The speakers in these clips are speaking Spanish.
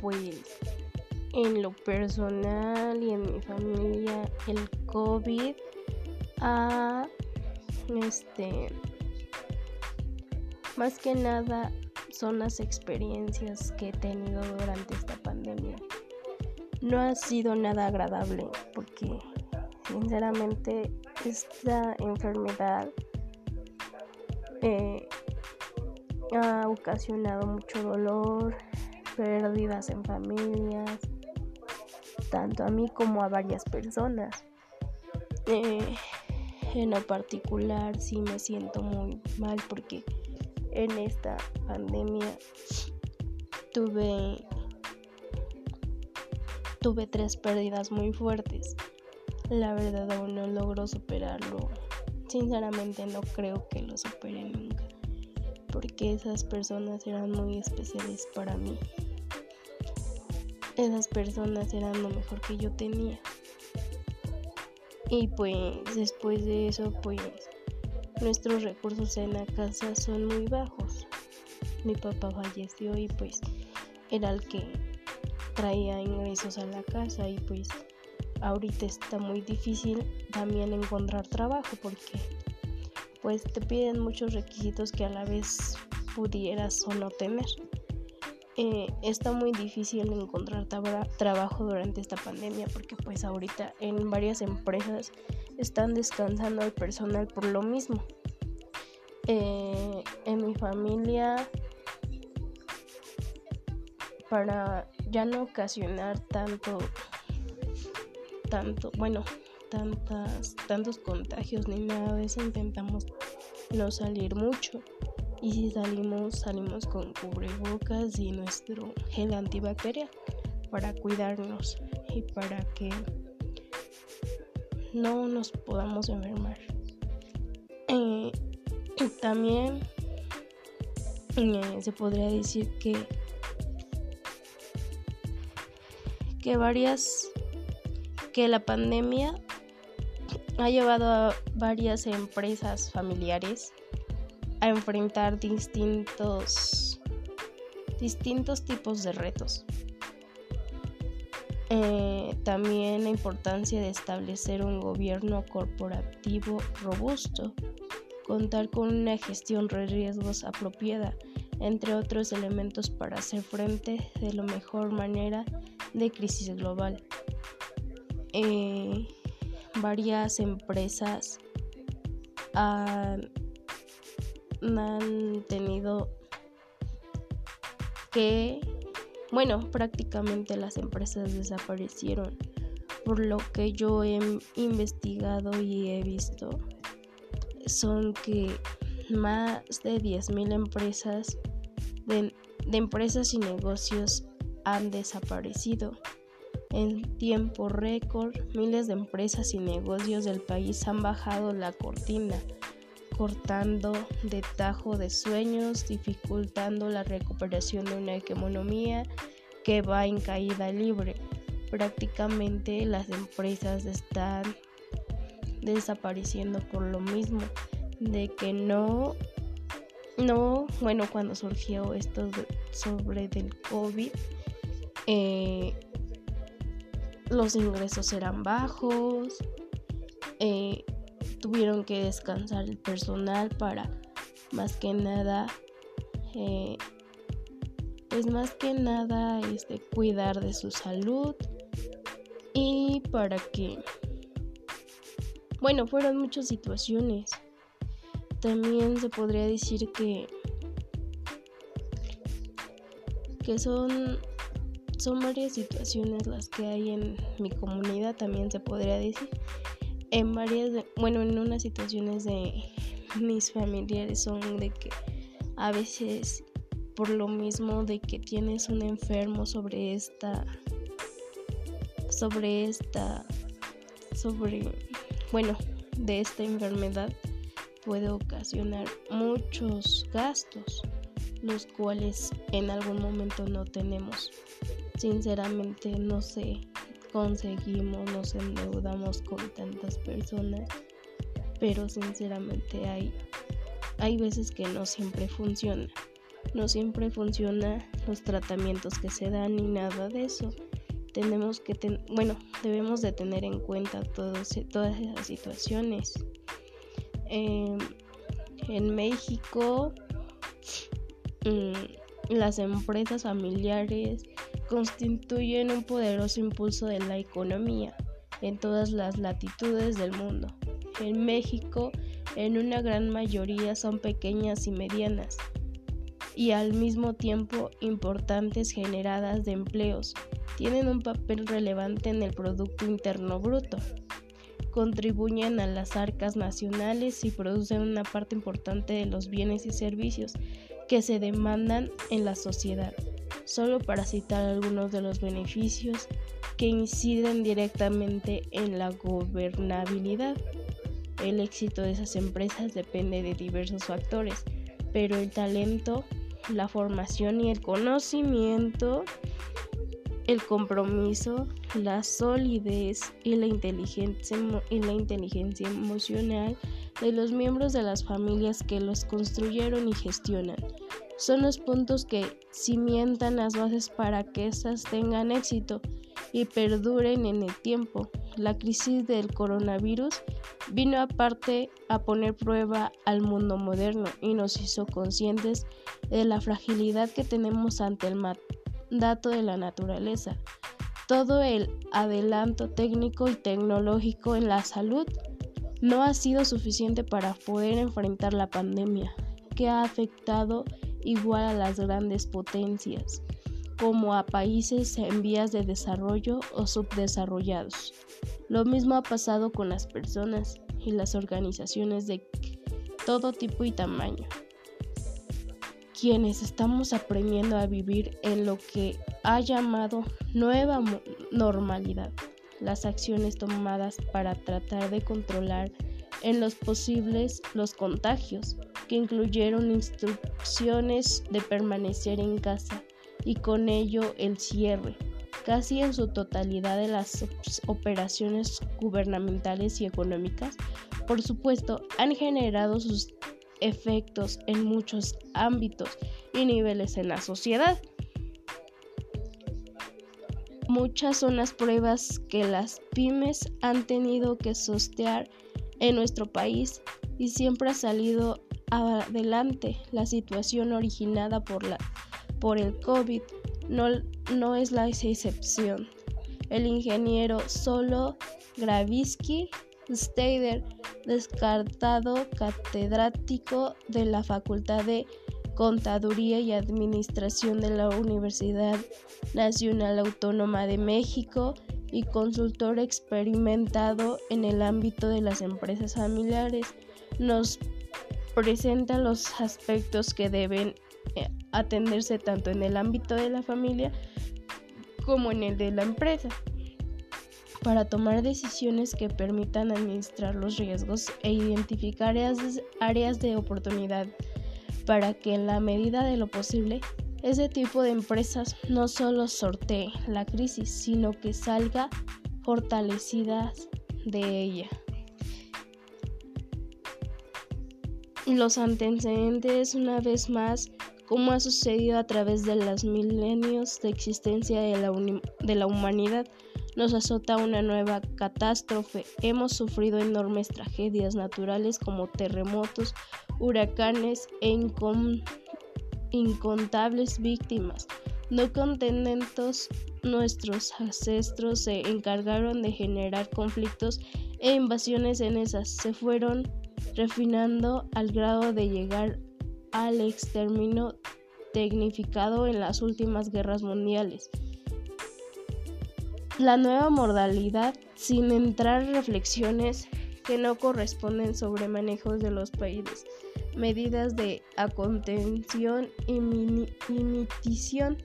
pues en lo personal y en mi familia el COVID ha este más que nada son las experiencias que he tenido durante esta pandemia. No ha sido nada agradable porque sinceramente esta enfermedad eh, ha ocasionado mucho dolor, pérdidas en familias, tanto a mí como a varias personas. Eh, en lo particular sí me siento muy mal porque en esta pandemia tuve tuve tres pérdidas muy fuertes. La verdad aún no logro superarlo. Sinceramente no creo que lo supere nunca. Porque esas personas eran muy especiales para mí. Esas personas eran lo mejor que yo tenía. Y pues después de eso pues nuestros recursos en la casa son muy bajos. Mi papá falleció y pues era el que traía ingresos a la casa y pues ahorita está muy difícil también encontrar trabajo porque pues te piden muchos requisitos que a la vez pudieras o no tener. Eh, está muy difícil encontrar trabajo durante esta pandemia porque pues ahorita en varias empresas están descansando el personal por lo mismo. Eh, en mi familia, para ya no ocasionar tanto, tanto, bueno, tantas, tantos contagios ni nada de eso, intentamos no salir mucho. Y si salimos, salimos con cubrebocas y nuestro gel antibacterial para cuidarnos y para que no nos podamos enfermar. Eh, también eh, se podría decir que que varias que la pandemia ha llevado a varias empresas familiares a enfrentar distintos distintos tipos de retos. Eh, también la importancia de establecer un gobierno corporativo robusto, contar con una gestión de riesgos apropiada, entre otros elementos para hacer frente de la mejor manera de crisis global. Eh, varias empresas han, tenido que bueno, prácticamente las empresas desaparecieron. Por lo que yo he investigado y he visto, son que más de 10.000 empresas de empresas y negocios han desaparecido. En tiempo récord, miles de empresas y negocios del país han bajado la cortina cortando de tajo de sueños, dificultando la recuperación de una economía que va en caída libre. Prácticamente las empresas están desapareciendo por lo mismo de que no no bueno cuando surgió esto sobre del covid eh, los ingresos eran bajos eh, tuvieron que descansar el personal para más que nada eh, pues más que nada este cuidar de su salud y para que bueno fueron muchas situaciones. También se podría decir que que son son varias situaciones las que hay en mi comunidad también se podría decir en varias, bueno, en unas situaciones de mis familiares son de que a veces por lo mismo de que tienes un enfermo sobre esta, sobre esta, sobre, bueno, de esta enfermedad puede ocasionar muchos gastos, los cuales en algún momento no tenemos. Sinceramente no sé conseguimos, nos endeudamos con tantas personas, pero sinceramente hay, hay veces que no siempre funciona. no siempre funciona los tratamientos que se dan ni nada de eso. Tenemos que, bueno, debemos de tener en cuenta todas esas situaciones. Em, en México, mm, las empresas familiares constituyen un poderoso impulso de la economía en todas las latitudes del mundo. En México, en una gran mayoría son pequeñas y medianas y al mismo tiempo importantes generadas de empleos. Tienen un papel relevante en el Producto Interno Bruto. Contribuyen a las arcas nacionales y producen una parte importante de los bienes y servicios que se demandan en la sociedad. Solo para citar algunos de los beneficios que inciden directamente en la gobernabilidad. El éxito de esas empresas depende de diversos factores, pero el talento, la formación y el conocimiento, el compromiso, la solidez y la inteligencia, y la inteligencia emocional de los miembros de las familias que los construyeron y gestionan. Son los puntos que cimientan las bases para que éstas tengan éxito y perduren en el tiempo. La crisis del coronavirus vino aparte a poner prueba al mundo moderno y nos hizo conscientes de la fragilidad que tenemos ante el mandato de la naturaleza. Todo el adelanto técnico y tecnológico en la salud no ha sido suficiente para poder enfrentar la pandemia, que ha afectado igual a las grandes potencias como a países en vías de desarrollo o subdesarrollados. Lo mismo ha pasado con las personas y las organizaciones de todo tipo y tamaño, quienes estamos aprendiendo a vivir en lo que ha llamado nueva normalidad. Las acciones tomadas para tratar de controlar en los posibles los contagios, que incluyeron instrucciones de permanecer en casa y con ello el cierre casi en su totalidad de las operaciones gubernamentales y económicas, por supuesto, han generado sus efectos en muchos ámbitos y niveles en la sociedad. Muchas son las pruebas que las pymes han tenido que sostear en nuestro país y siempre ha salido adelante la situación originada por la por el COVID no, no es la excepción. El ingeniero Solo Gravisky Steider, descartado catedrático de la Facultad de Contaduría y Administración de la Universidad Nacional Autónoma de México y consultor experimentado en el ámbito de las empresas familiares, nos presenta los aspectos que deben eh, atenderse tanto en el ámbito de la familia como en el de la empresa para tomar decisiones que permitan administrar los riesgos e identificar áreas de oportunidad para que en la medida de lo posible ese tipo de empresas no solo sortee la crisis, sino que salga fortalecidas de ella. Los antecedentes, una vez más, como ha sucedido a través de los milenios de existencia de la, de la humanidad, nos azota una nueva catástrofe. Hemos sufrido enormes tragedias naturales como terremotos, huracanes e incontables víctimas. No contentos, nuestros ancestros se encargaron de generar conflictos e invasiones en esas. Se fueron refinando al grado de llegar al exterminio tecnificado en las últimas guerras mundiales. La nueva modalidad, sin entrar reflexiones que no corresponden sobre manejos de los países, medidas de contención y mitigación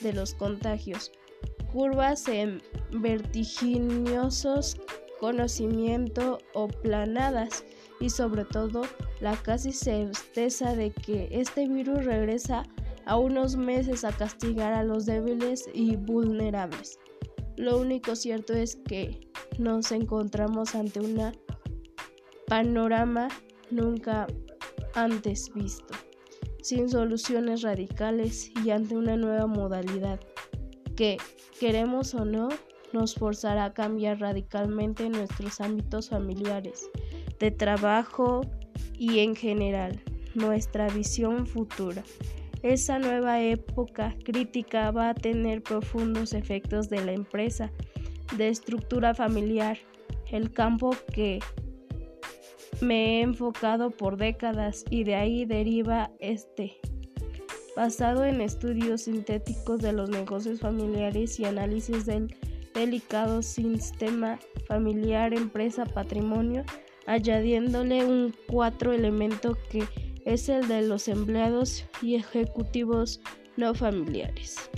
de los contagios, curvas en vertiginosos conocimiento o planadas y sobre todo la casi certeza de que este virus regresa a unos meses a castigar a los débiles y vulnerables. Lo único cierto es que nos encontramos ante un panorama nunca antes visto. sin soluciones radicales y ante una nueva modalidad que, queremos o no, nos forzará a cambiar radicalmente nuestros ámbitos familiares, de trabajo y en general nuestra visión futura. Esa nueva época crítica va a tener profundos efectos de la empresa, de estructura familiar, el campo que me he enfocado por décadas y de ahí deriva este, basado en estudios sintéticos de los negocios familiares y análisis del delicado sistema familiar, empresa, patrimonio, añadiéndole un cuatro elemento que es el de los empleados y ejecutivos no familiares.